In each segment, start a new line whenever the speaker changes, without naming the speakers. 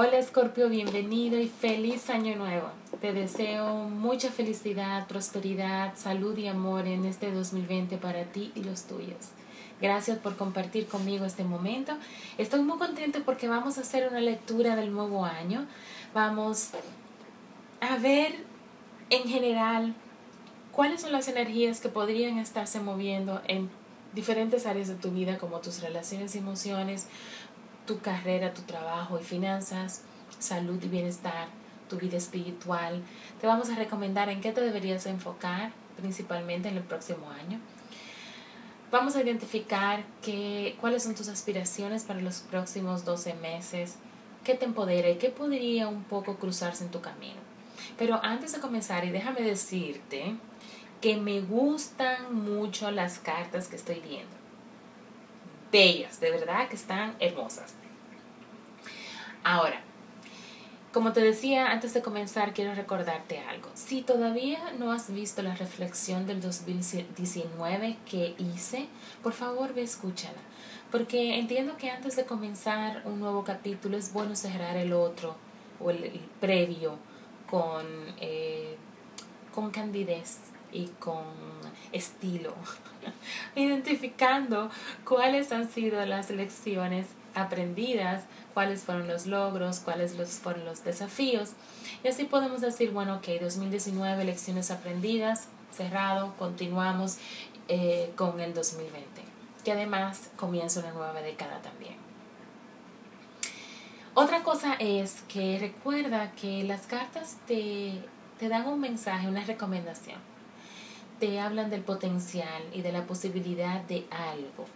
Hola Escorpio, bienvenido y feliz año nuevo. Te deseo mucha felicidad, prosperidad, salud y amor en este 2020 para ti y los tuyos. Gracias por compartir conmigo este momento. Estoy muy contento porque vamos a hacer una lectura del nuevo año. Vamos a ver en general cuáles son las energías que podrían estarse moviendo en diferentes áreas de tu vida como tus relaciones y emociones, tu carrera, tu trabajo y finanzas, salud y bienestar, tu vida espiritual. Te vamos a recomendar en qué te deberías enfocar principalmente en el próximo año. Vamos a identificar qué, cuáles son tus aspiraciones para los próximos 12 meses, qué te empodera y qué podría un poco cruzarse en tu camino. Pero antes de comenzar, y déjame decirte que me gustan mucho las cartas que estoy viendo. Bellas, de verdad que están hermosas. Ahora, como te decía antes de comenzar, quiero recordarte algo. Si todavía no has visto la reflexión del 2019 que hice, por favor ve escúchala. Porque entiendo que antes de comenzar un nuevo capítulo es bueno cerrar el otro o el, previo con, eh, con candidez y con estilo, identificando cuáles han sido las lecciones aprendidas, cuáles fueron los logros, cuáles fueron los desafíos. Y así podemos decir, bueno, ok, 2019, lecciones aprendidas, cerrado, continuamos eh, con el 2020, que además comienza una nueva década también. Otra cosa es que recuerda que las cartas te, te dan un mensaje, una recomendación. Te hablan del potencial y de la posibilidad de algo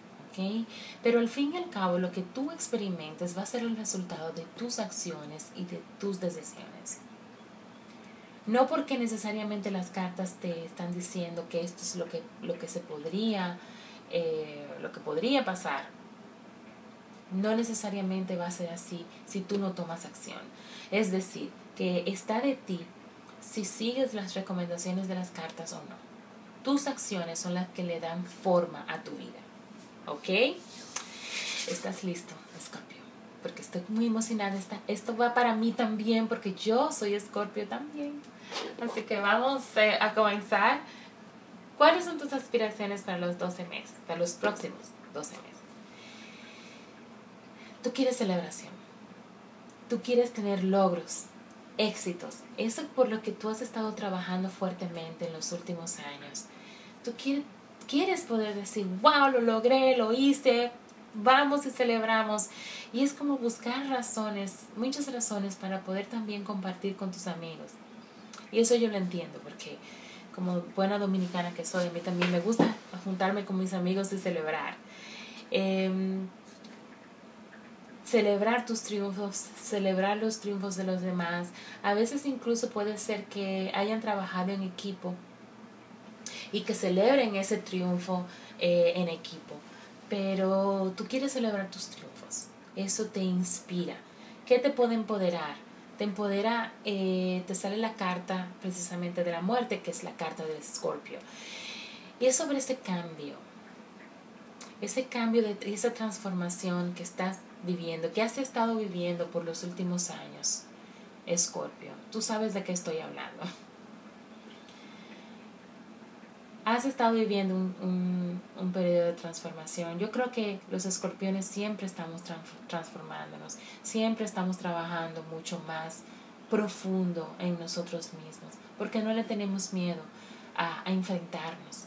pero al fin y al cabo lo que tú experimentes va a ser el resultado de tus acciones y de tus decisiones. No porque necesariamente las cartas te están diciendo que esto es lo que, lo que se podría, eh, lo que podría pasar. No necesariamente va a ser así si tú no tomas acción. Es decir, que está de ti si sigues las recomendaciones de las cartas o no. Tus acciones son las que le dan forma a tu vida. ¿Ok? ¿Estás listo, Escorpio? Porque estoy muy emocionada. esto va para mí también, porque yo soy Escorpio también. Así que vamos eh, a comenzar. ¿Cuáles son tus aspiraciones para los 12 meses, para los próximos 12 meses? Tú quieres celebración. Tú quieres tener logros, éxitos. Eso por lo que tú has estado trabajando fuertemente en los últimos años. Tú quieres quieres poder decir, wow, lo logré, lo hice, vamos y celebramos. Y es como buscar razones, muchas razones para poder también compartir con tus amigos. Y eso yo lo entiendo, porque como buena dominicana que soy, a mí también me gusta juntarme con mis amigos y celebrar. Em, celebrar tus triunfos, celebrar los triunfos de los demás. A veces incluso puede ser que hayan trabajado en equipo y que celebren ese triunfo eh, en equipo. Pero tú quieres celebrar tus triunfos. Eso te inspira. ¿Qué te puede empoderar? Te empodera, eh, te sale la carta precisamente de la muerte, que es la carta del escorpio. Y es sobre ese cambio, ese cambio, de, esa transformación que estás viviendo, que has estado viviendo por los últimos años, Escorpio. Tú sabes de qué estoy hablando has estado viviendo un, un, periodo de transformación. Yo creo que los escorpiones siempre estamos transformándonos, siempre estamos trabajando mucho más profundo en nosotros mismos, porque no le tenemos miedo a, enfrentarnos,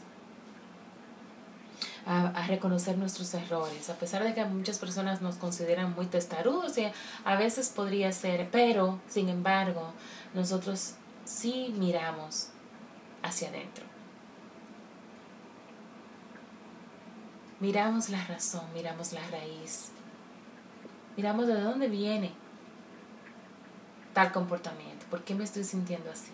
a, a, reconocer nuestros errores, a pesar de que muchas personas nos consideran muy testarudos y a veces podría ser, pero sin embargo nosotros sí miramos hacia adentro Miramos la razón, miramos la raíz, miramos de dónde viene tal comportamiento? ¿Por qué me estoy sintiendo así?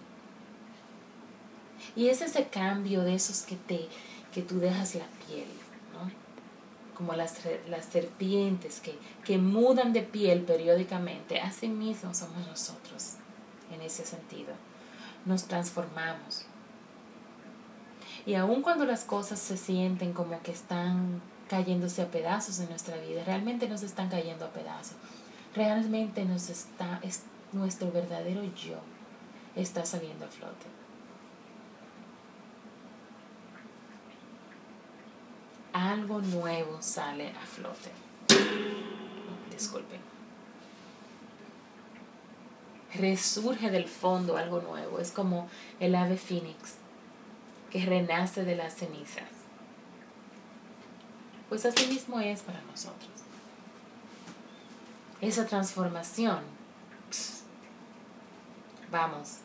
Y es ese cambio de esos que te que tú dejas la piel, ¿no? Como las, las serpientes que, que mudan de piel periódicamente, así mismo somos nosotros en ese sentido. Nos transformamos. Y aun cuando las cosas se sienten como que están cayéndose a pedazos en nuestra vida, realmente nos están cayendo a pedazos. Realmente nos está, es, nuestro verdadero yo está saliendo a flote. algo nuevo sale a flote. Disculpen. Resurge del fondo algo nuevo. Es como el ave fénix que renace de las cenizas. Pues así mismo es para nosotros. Esa transformación. Vamos.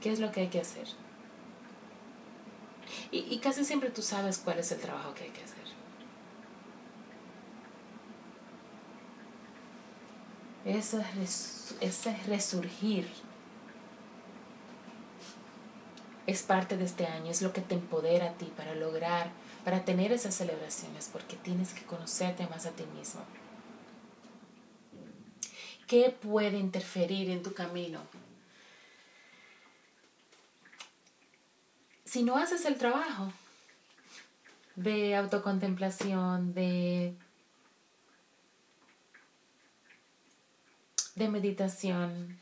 ¿Qué es lo que hay que hacer? Y, casi siempre tú sabes cuál es el trabajo que hay que hacer. ese resurgir es parte de este año, es lo que te empodera a ti para lograr, para tener esas celebraciones, porque tienes que conocerte más a ti mismo. ¿Qué puede interferir en tu camino? si no haces el trabajo de autocontemplación, de, de meditación,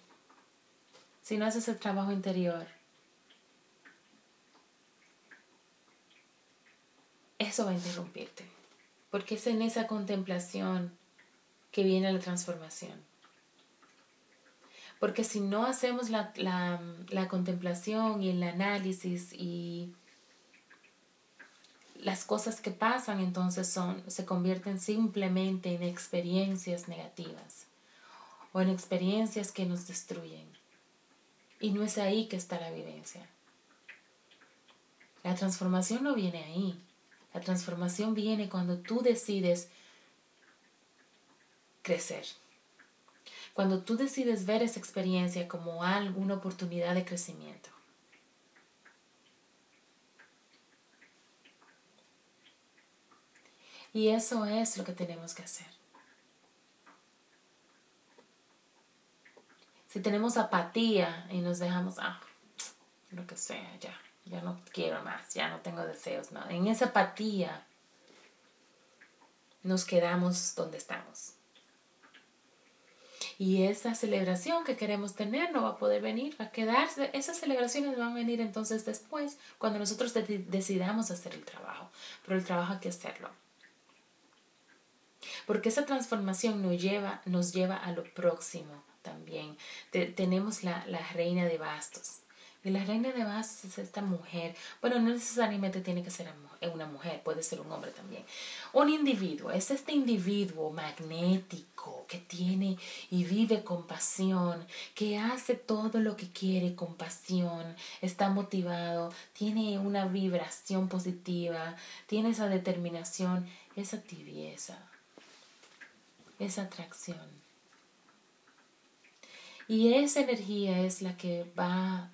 si no haces el trabajo interior, eso va a interrumpirte, porque es en esa contemplación que viene la transformación. Porque si no hacemos la, contemplación y el análisis y las cosas que pasan entonces se convierten simplemente en experiencias negativas o en experiencias que nos destruyen. Y no es ahí que está la vivencia. La transformación no viene ahí. La transformación viene cuando tú decides crecer. Cuando tú decides ver esa experiencia como alguna oportunidad de crecimiento. Y eso es lo que tenemos que hacer. Si tenemos apatía y nos dejamos, ah, lo que sea, ya, ya no quiero más, ya no tengo deseos, no. En esa apatía nos quedamos donde estamos. Y esa celebración que queremos tener no va a poder venir, va a quedarse. Esas celebraciones van a venir entonces después, cuando nosotros decidamos hacer el trabajo. Pero el trabajo hay que hacerlo. Porque esa transformación nos lleva, nos lleva a lo próximo también. tenemos la, la reina de bastos. Y la reina de bastos es esta mujer. Bueno, no necesariamente tiene que ser una mujer, puede ser un hombre también. Un individuo, es este individuo magnético que tiene y vive con pasión, que hace todo lo que quiere con pasión, está motivado, tiene una vibración positiva, tiene esa determinación, esa tibieza, esa atracción. Y esa energía es la que va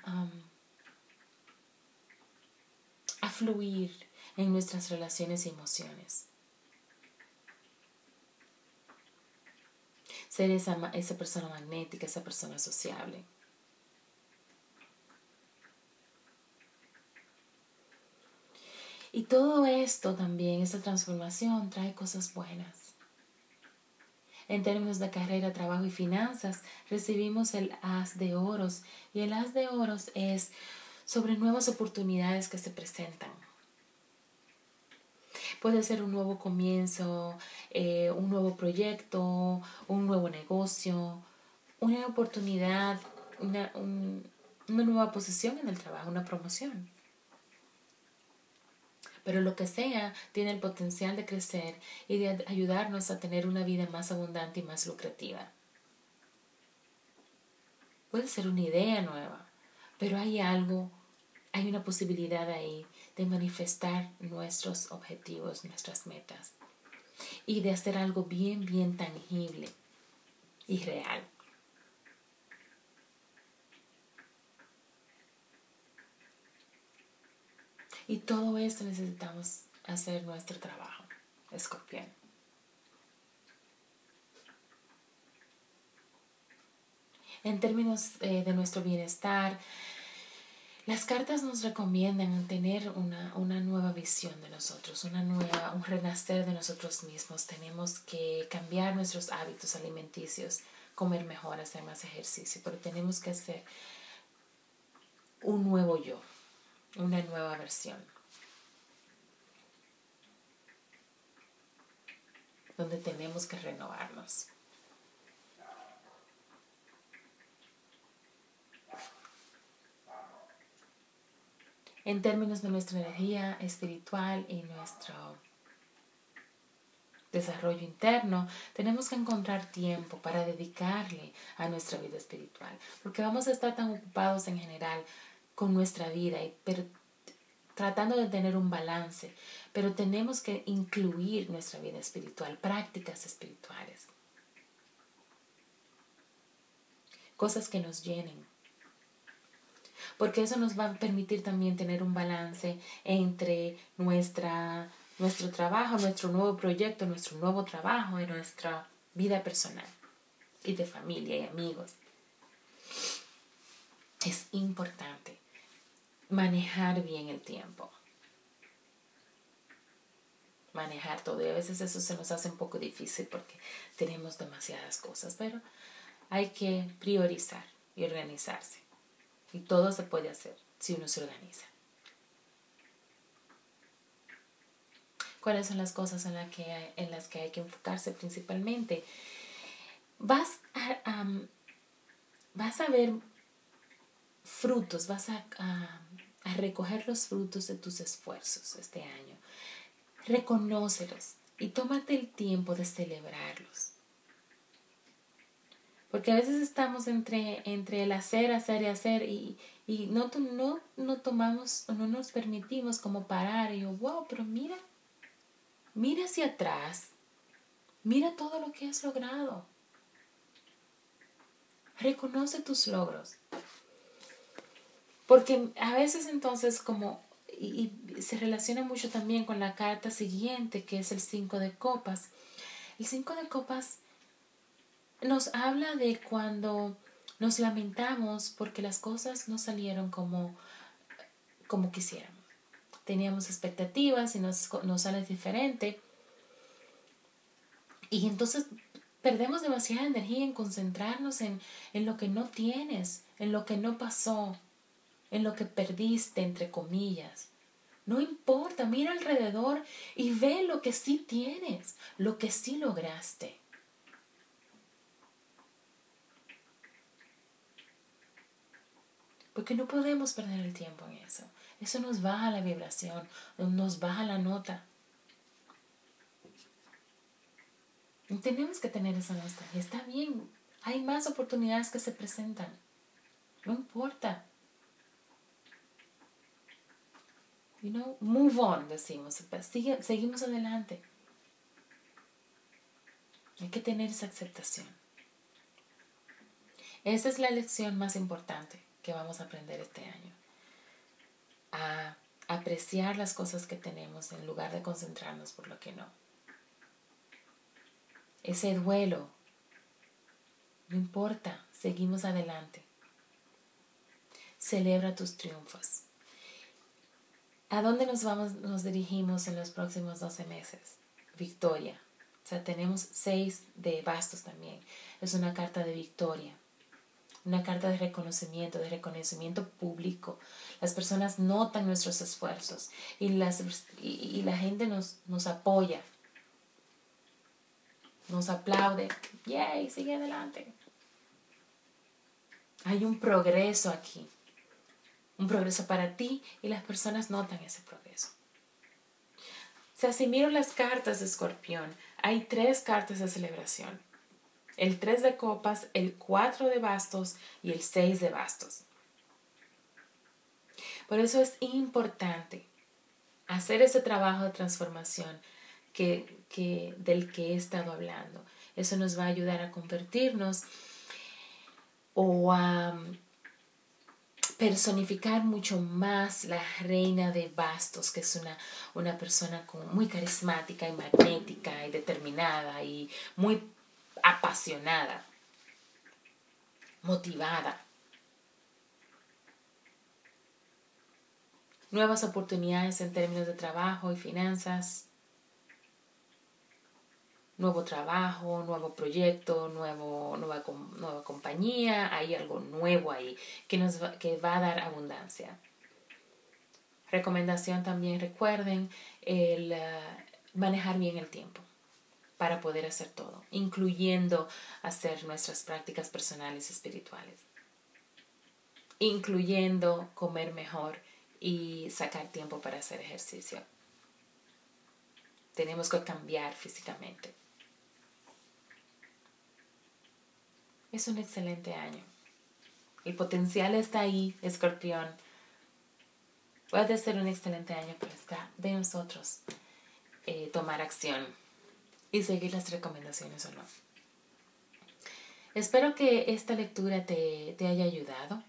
a fluir en nuestras relaciones y emociones. Ser esa, esa persona magnética, esa persona sociable. Y todo esto también, esa transformación, trae cosas buenas. En términos de carrera, trabajo y finanzas, recibimos el As de Oros y el As de Oros es sobre nuevas oportunidades que se presentan. Puede ser un nuevo comienzo, eh, un nuevo proyecto, un nuevo negocio, una oportunidad, una, una nueva posición en el trabajo, una promoción pero lo que sea tiene el potencial de crecer y de ayudarnos a tener una vida más abundante y más lucrativa. Puede ser una idea nueva, pero hay algo, hay una posibilidad ahí de manifestar nuestros objetivos, nuestras metas y de hacer algo bien, bien tangible y real. Y todo esto necesitamos hacer nuestro trabajo, escorpión. En términos eh, de nuestro bienestar, las cartas nos recomiendan tener una, una, nueva visión de nosotros, una nueva, un renacer de nosotros mismos. Tenemos que cambiar nuestros hábitos alimenticios, comer mejor, hacer más ejercicio, pero tenemos que hacer un nuevo yo, una nueva versión. Donde tenemos que renovarnos. en términos de nuestra energía espiritual y nuestro desarrollo interno, tenemos que encontrar tiempo para dedicarle a nuestra vida espiritual, porque vamos a estar tan ocupados en general con nuestra vida y tratando de tener un balance, pero tenemos que incluir nuestra vida espiritual, prácticas espirituales, cosas que nos llenen, porque eso nos va a permitir también tener un balance entre nuestra, nuestro trabajo, nuestro nuevo proyecto, nuestro nuevo trabajo y nuestra vida personal y de familia y amigos. Es importante manejar bien el tiempo. Manejar todo. Y a veces eso se nos hace un poco difícil porque tenemos demasiadas cosas, pero hay que priorizar y organizarse. Y todo se puede hacer si uno se organiza. ¿Cuáles son las cosas en, la que hay, en las que hay que enfocarse principalmente? Vas a, vas a ver frutos, vas a, a recoger los frutos de tus esfuerzos este año. Reconócelos y tómate el tiempo de celebrarlos. Porque a veces estamos entre, entre el hacer, hacer y hacer y, y no, no, no tomamos o no nos permitimos como parar y yo, wow, pero mira, mira hacia atrás, mira todo lo que has logrado. Reconoce tus logros. Porque a veces entonces como, y, se relaciona mucho también con la carta siguiente, que es el 5 de copas. El 5 de copas nos habla de cuando nos lamentamos porque las cosas no salieron como, como quisiéramos. Teníamos expectativas y nos, nos sale diferente. Y entonces perdemos demasiada energía en concentrarnos en, en lo que no tienes, en lo que no pasó, en lo que perdiste, entre comillas. No importa, mira alrededor y ve lo que sí tienes, lo que sí lograste. Porque no podemos perder el tiempo en eso. Eso nos baja la vibración, nos baja la nota. tenemos que tener esa nostalgia. Está bien. Hay más oportunidades que se presentan. No importa. You know, move on, decimos. seguimos adelante. Hay que tener esa aceptación. Esa es la lección más importante que vamos a aprender este año. A apreciar las cosas que tenemos en lugar de concentrarnos por lo que no. Ese duelo, no importa, seguimos adelante. Celebra tus triunfos. ¿A dónde nos vamos, nos dirigimos en los próximos 12 meses? Victoria. O sea, tenemos seis de bastos también. Es una carta de victoria una carta de reconocimiento, de reconocimiento público. Las personas notan nuestros esfuerzos y, las, y, la gente nos, nos apoya, nos aplaude. ¡Yay! Sigue adelante. Hay un progreso aquí, un progreso para ti y las personas notan ese progreso. O sea, si las cartas de escorpión, hay tres cartas de celebración el 3 de copas, el 4 de bastos y el 6 de bastos. Por eso es importante hacer ese trabajo de transformación que, que, del que he estado hablando. Eso nos va a ayudar a convertirnos o a personificar mucho más la reina de bastos, que es una, una persona muy carismática y magnética y determinada y muy apasionada, motivada. Nuevas oportunidades en términos de trabajo y finanzas, nuevo trabajo, nuevo proyecto, nuevo, nueva, nueva compañía, hay algo nuevo ahí que nos va, que va a dar abundancia. Recomendación también, recuerden el eh, manejar bien el tiempo para poder hacer todo, incluyendo hacer nuestras prácticas personales y espirituales, incluyendo comer mejor y sacar tiempo para hacer ejercicio. Tenemos que cambiar físicamente. Es un excelente año. El potencial está ahí, escorpión. Puede ser un excelente año, pero está de nosotros eh, tomar acción y seguir las recomendaciones o no. Espero que esta lectura te, haya ayudado.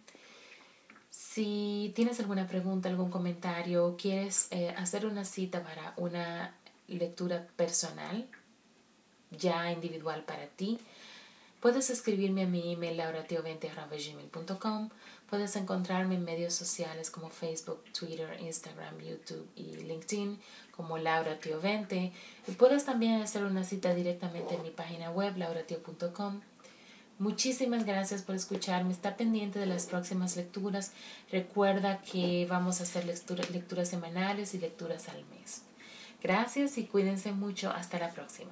Si tienes alguna pregunta, algún comentario, quieres eh, hacer una cita para una lectura personal, ya individual para ti, Puedes escribirme a mi email lauratio20.gmail.com. Puedes encontrarme en medios sociales como Facebook, Twitter, Instagram, YouTube y LinkedIn como lauratio20. Y puedes también hacer una cita directamente en mi página web lauratio.com. Muchísimas gracias por escucharme. Está pendiente de las próximas lecturas. Recuerda que vamos a hacer lecturas semanales y lecturas al mes. Gracias y cuídense mucho. Hasta la próxima.